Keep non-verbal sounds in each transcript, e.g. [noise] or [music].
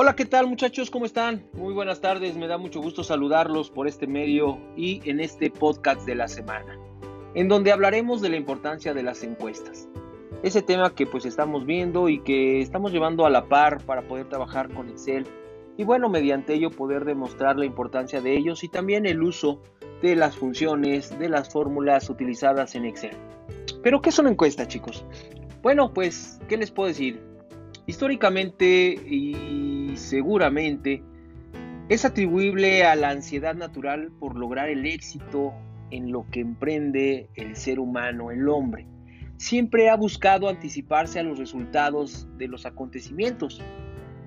Hola, ¿qué tal muchachos? ¿Cómo están? Muy buenas tardes, me da mucho gusto saludarlos por este medio y en este podcast de la semana, en donde hablaremos de la importancia de las encuestas. Ese tema que pues estamos viendo y que estamos llevando a la par para poder trabajar con Excel y bueno, mediante ello poder demostrar la importancia de ellos y también el uso de las funciones, de las fórmulas utilizadas en Excel. Pero ¿qué son encuestas chicos? Bueno, pues, ¿qué les puedo decir? Históricamente y seguramente es atribuible a la ansiedad natural por lograr el éxito en lo que emprende el ser humano, el hombre. Siempre ha buscado anticiparse a los resultados de los acontecimientos.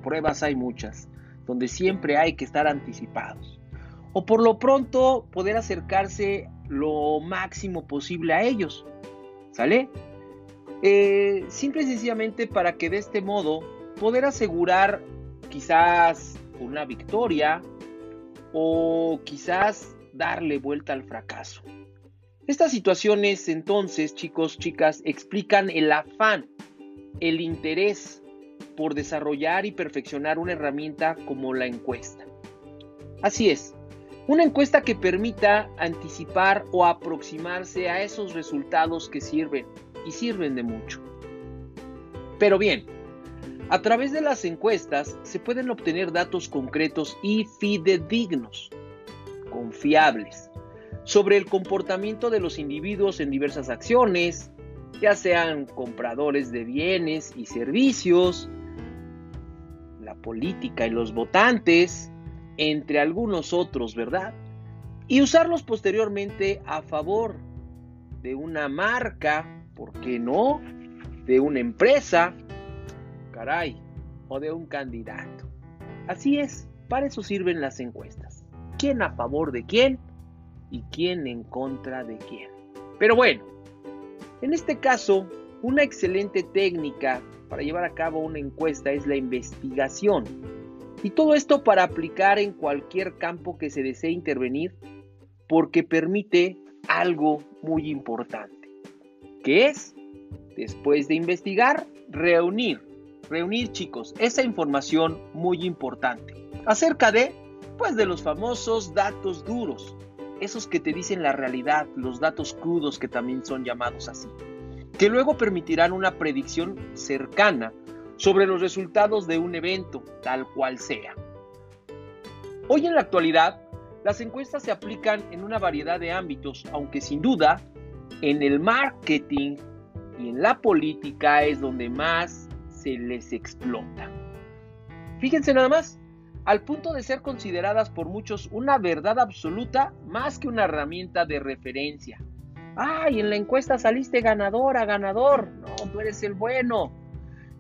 Pruebas hay muchas, donde siempre hay que estar anticipados. O por lo pronto poder acercarse lo máximo posible a ellos. ¿Sale? Eh, simple y sencillamente para que de este modo poder asegurar quizás una victoria o quizás darle vuelta al fracaso. Estas situaciones entonces, chicos, chicas, explican el afán, el interés por desarrollar y perfeccionar una herramienta como la encuesta. Así es, una encuesta que permita anticipar o aproximarse a esos resultados que sirven y sirven de mucho. Pero bien, a través de las encuestas se pueden obtener datos concretos y fidedignos, confiables, sobre el comportamiento de los individuos en diversas acciones, ya sean compradores de bienes y servicios, la política y los votantes, entre algunos otros, ¿verdad? Y usarlos posteriormente a favor de una marca ¿por qué no? De una empresa, o de un candidato. Así es, para eso sirven las encuestas. ¿Quién a favor de quién y quién en contra de quién? Pero bueno, en este caso, una excelente técnica para llevar a cabo una encuesta es la investigación. Y todo esto para aplicar en cualquier campo que se desee intervenir porque permite algo muy importante que es, después de investigar, reunir, reunir chicos, esa información muy importante acerca de, pues de los famosos datos duros, esos que te dicen la realidad, los datos crudos que también son llamados así, que luego permitirán una predicción cercana sobre los resultados de un evento, tal cual sea. Hoy en la actualidad, las encuestas se aplican en una variedad de ámbitos, aunque sin duda en el marketing y en la política es donde más se les explota. Fíjense nada más, al punto de ser consideradas por muchos una verdad absoluta más que una herramienta de referencia. Ay, en la encuesta saliste ganadora, ganador. No, tú eres el bueno.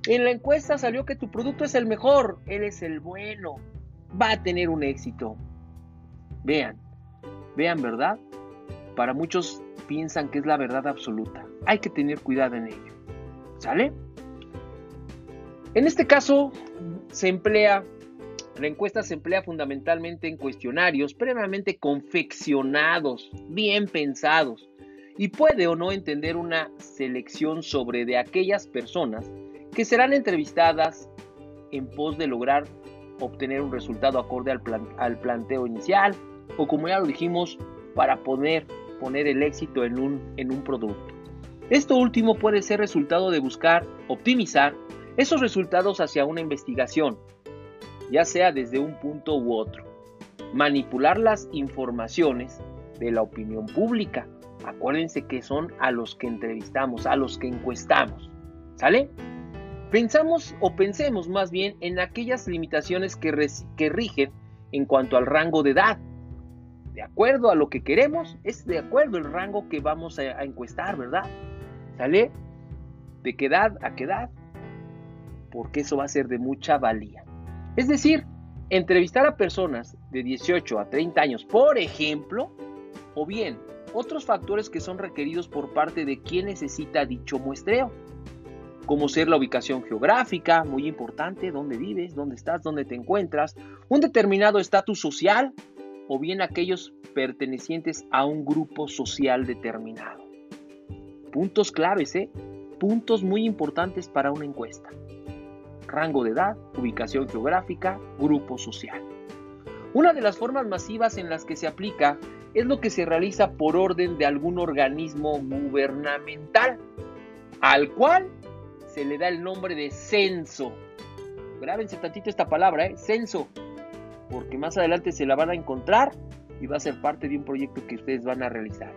En la encuesta salió que tu producto es el mejor, él es el bueno. Va a tener un éxito. Vean, vean, ¿verdad? Para muchos piensan que es la verdad absoluta. Hay que tener cuidado en ello. ¿Sale? En este caso, se emplea, la encuesta se emplea fundamentalmente en cuestionarios previamente confeccionados, bien pensados, y puede o no entender una selección sobre de aquellas personas que serán entrevistadas en pos de lograr obtener un resultado acorde al, al planteo inicial, o como ya lo dijimos, para poner poner el éxito en un, en un producto. Esto último puede ser resultado de buscar optimizar esos resultados hacia una investigación, ya sea desde un punto u otro. Manipular las informaciones de la opinión pública. Acuérdense que son a los que entrevistamos, a los que encuestamos. ¿Sale? Pensamos o pensemos más bien en aquellas limitaciones que, rigen en cuanto al rango de edad, de acuerdo a lo que queremos, es de acuerdo el rango que vamos a, encuestar, ¿verdad? ¿Sale? ¿De qué edad a qué edad? Porque eso va a ser de mucha valía. Es decir, entrevistar a personas de 18 a 30 años, por ejemplo, o bien otros factores que son requeridos por parte de quien necesita dicho muestreo, como ser la ubicación geográfica, muy importante, dónde vives, dónde estás, dónde te encuentras, un determinado estatus social, o bien aquellos pertenecientes a un grupo social determinado. Puntos claves, ¿eh? Puntos muy importantes para una encuesta. Rango de edad, ubicación geográfica, grupo social. Una de las formas masivas en las que se aplica es lo que se realiza por orden de algún organismo gubernamental, al cual se le da el nombre de censo. Grábense tantito esta palabra, ¿eh? censo, porque más adelante se la van a encontrar y va a ser parte de un proyecto que ustedes van a realizar.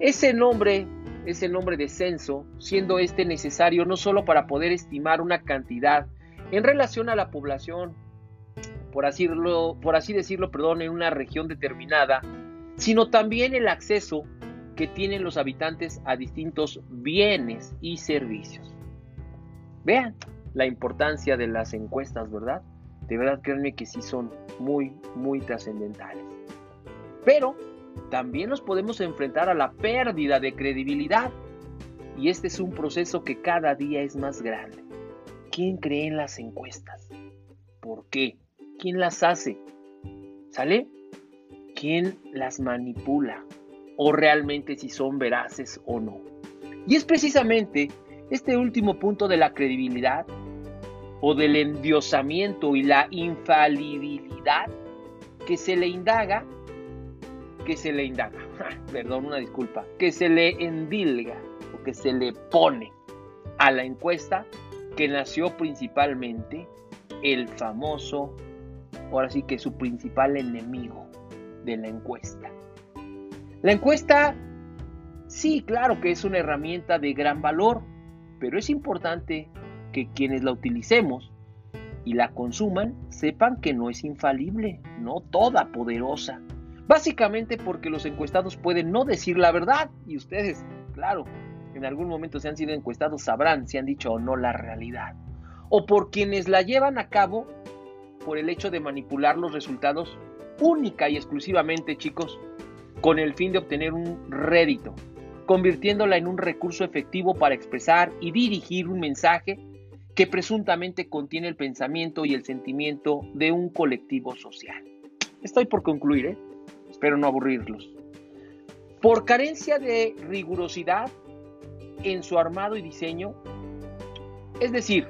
Ese nombre es el nombre de censo, siendo este necesario no solo para poder estimar una cantidad en relación a la población, por así, decirlo, perdón, en una región determinada, sino también el acceso que tienen los habitantes a distintos bienes y servicios. Vean la importancia de las encuestas, ¿verdad? De verdad créanme que sí son muy, muy trascendentales. Pero también nos podemos enfrentar a la pérdida de credibilidad. Y este es un proceso que cada día es más grande. ¿Quién cree en las encuestas? ¿Por qué? ¿Quién las hace? ¿Sale? ¿Quién las manipula? ¿O realmente si son veraces o no? Y es precisamente este último punto de la credibilidad o del endiosamiento y la infalibilidad que se le indaga que se le indaga, [laughs] perdón, una disculpa, que se le endilga o que se le pone a la encuesta que nació principalmente el famoso, ahora sí que su principal enemigo de la encuesta. La encuesta, sí, claro que es una herramienta de gran valor, pero es importante que quienes la utilicemos y la consuman sepan que no es infalible, no toda poderosa Básicamente porque los encuestados pueden no decir la verdad y ustedes, claro, en algún momento se han sido encuestados sabrán si han dicho o no la realidad. O por quienes la llevan a cabo por el hecho de manipular los resultados única y exclusivamente, chicos, con el fin de obtener un rédito, convirtiéndola en un recurso efectivo para expresar y dirigir un mensaje que presuntamente contiene el pensamiento y el sentimiento de un colectivo social. Estoy por concluir, ¿eh? espero no aburrirlos. Por carencia de rigurosidad en su armado y diseño, es decir,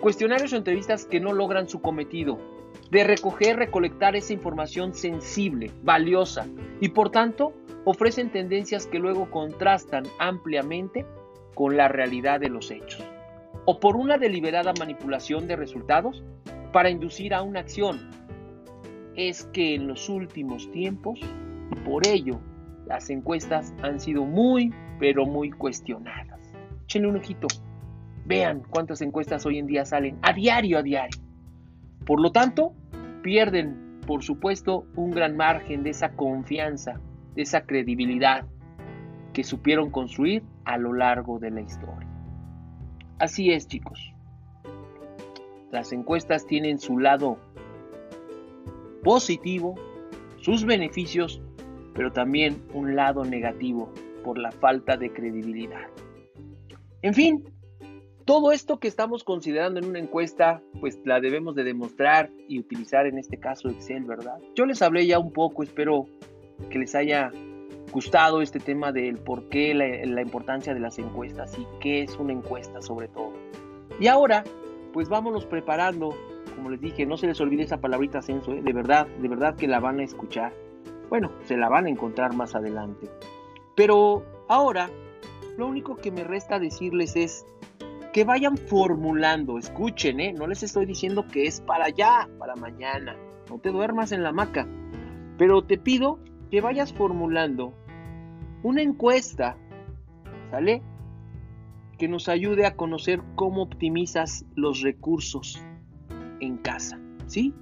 cuestionarios o entrevistas que no logran su cometido, de recoger, recolectar esa información sensible, valiosa, y por tanto ofrecen tendencias que luego contrastan ampliamente con la realidad de los hechos, o por una deliberada manipulación de resultados para inducir a una acción, es que en los últimos tiempos, por ello, las encuestas han sido muy, pero muy cuestionadas. Échenle un ojito. Vean cuántas encuestas hoy en día salen a diario, a diario. Por lo tanto, pierden, por supuesto, un gran margen de esa confianza, de esa credibilidad que supieron construir a lo largo de la historia. Así es, chicos. Las encuestas tienen su lado positivo, sus beneficios, pero también un lado negativo por la falta de credibilidad. En fin, todo esto que estamos considerando en una encuesta, pues la debemos de demostrar y utilizar en este caso Excel, ¿verdad? Yo les hablé ya un poco, espero que les haya gustado este tema del por qué la, importancia de las encuestas y qué es una encuesta sobre todo. Y ahora, pues vámonos preparando como les dije, no se les olvide esa palabrita censo, ¿eh? de verdad, de verdad que la van a escuchar. Bueno, se la van a encontrar más adelante. Pero ahora, lo único que me resta decirles es que vayan formulando, escuchen, ¿eh? no les estoy diciendo que es para allá, para mañana, no te duermas en la hamaca, pero te pido que vayas formulando una encuesta, ¿sale? Que nos ayude a conocer cómo optimizas los recursos en casa, ¿sí?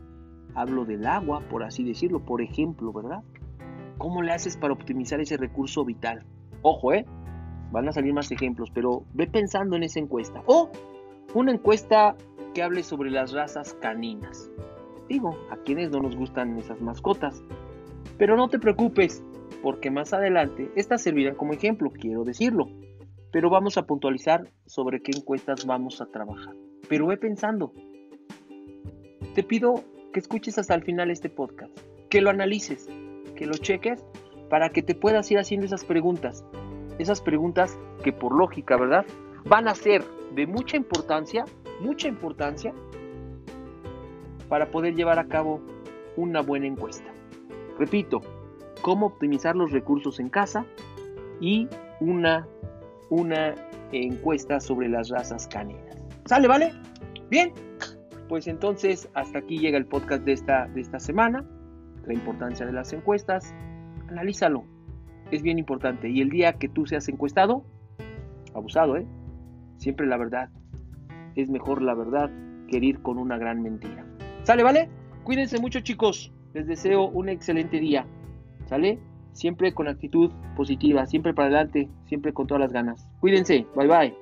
Hablo del agua, por así decirlo, por ejemplo, ¿verdad? ¿Cómo le haces para optimizar ese recurso vital? Ojo, ¿eh? Van a salir más ejemplos, pero ve pensando en esa encuesta. O una encuesta que hable sobre las razas caninas. Digo, a quienes no nos gustan esas mascotas. Pero no te preocupes, porque más adelante estas servirán como ejemplo, quiero decirlo. Pero vamos a puntualizar sobre qué encuestas vamos a trabajar. Pero ve pensando, te pido que escuches hasta el final este podcast, que lo analices, que lo cheques para que te puedas ir haciendo esas preguntas. Esas preguntas que por lógica, ¿verdad? Van a ser de mucha importancia, mucha importancia para poder llevar a cabo una buena encuesta. Repito, cómo optimizar los recursos en casa y una, una encuesta sobre las razas caninas. ¿Sale, vale? Bien, pues entonces hasta aquí llega el podcast de esta, de esta semana. La importancia de las encuestas. Analízalo. Es bien importante. Y el día que tú seas encuestado, abusado, ¿eh? Siempre la verdad. Es mejor la verdad que ir con una gran mentira. ¿Sale, vale? Cuídense mucho, chicos. Les deseo un excelente día. ¿Sale? Siempre con actitud positiva, siempre para adelante, siempre con todas las ganas. Cuídense. Bye bye.